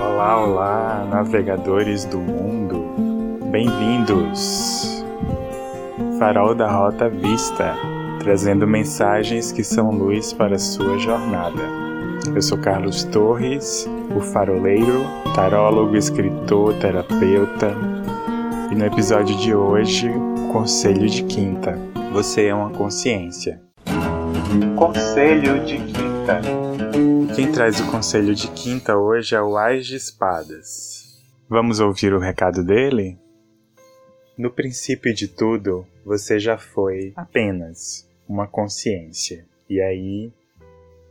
Olá, olá, navegadores do mundo, bem-vindos! Farol da Rota Vista, trazendo mensagens que são luz para sua jornada. Eu sou Carlos Torres, o faroleiro, tarólogo, escritor, terapeuta, e no episódio de hoje, Conselho de Quinta. Você é uma consciência. Conselho de Quinta. Quem traz o conselho de quinta hoje é o Ais de Espadas. Vamos ouvir o recado dele? No princípio de tudo, você já foi apenas uma consciência. E aí,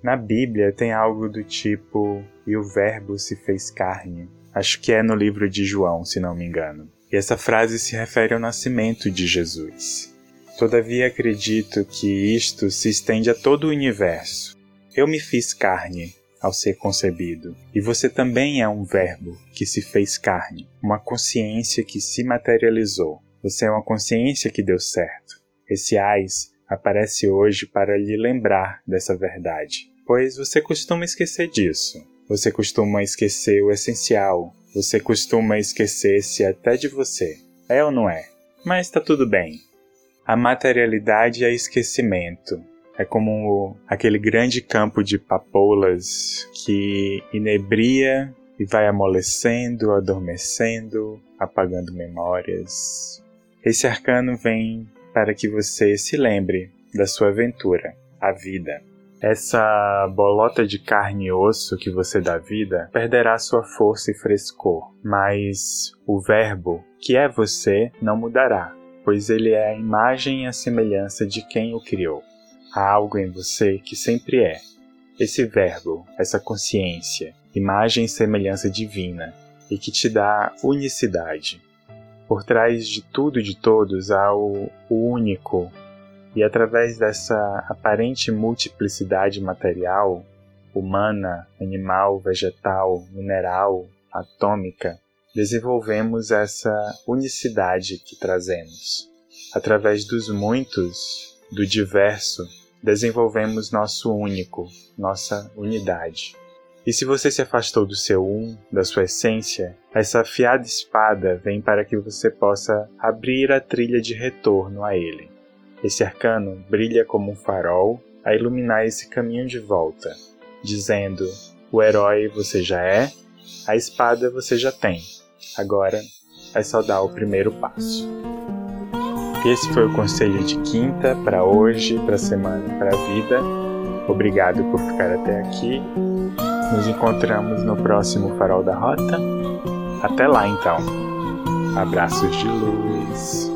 na Bíblia tem algo do tipo: e o Verbo se fez carne. Acho que é no livro de João, se não me engano. E essa frase se refere ao nascimento de Jesus. Todavia acredito que isto se estende a todo o universo. Eu me fiz carne ao ser concebido, e você também é um Verbo que se fez carne, uma consciência que se materializou. Você é uma consciência que deu certo. Esse AIS aparece hoje para lhe lembrar dessa verdade, pois você costuma esquecer disso. Você costuma esquecer o essencial. Você costuma esquecer-se até de você. É ou não é? Mas está tudo bem. A materialidade é esquecimento. É como aquele grande campo de papoulas que inebria e vai amolecendo, adormecendo, apagando memórias. Esse arcano vem para que você se lembre da sua aventura, a vida. Essa bolota de carne e osso que você dá vida perderá sua força e frescor, mas o Verbo, que é você, não mudará pois ele é a imagem e a semelhança de quem o criou. Há algo em você que sempre é. Esse verbo, essa consciência, imagem e semelhança divina, e que te dá unicidade. Por trás de tudo e de todos há o, único, e através dessa aparente multiplicidade material, humana, animal, vegetal, mineral, atômica, desenvolvemos essa unicidade que trazemos. Através dos muitos, do diverso, desenvolvemos nosso único, nossa unidade. E se você se afastou do seu um, da sua essência, essa afiada espada vem para que você possa abrir a trilha de retorno a ele. Esse arcano brilha como um farol a iluminar esse caminho de volta, dizendo: o herói você já é, a espada você já tem. Agora é só dar o primeiro passo. Esse foi o conselho de quinta para hoje, para semana para a vida. Obrigado por ficar até aqui. Nos encontramos no próximo Farol da Rota. Até lá então. Abraços de luz.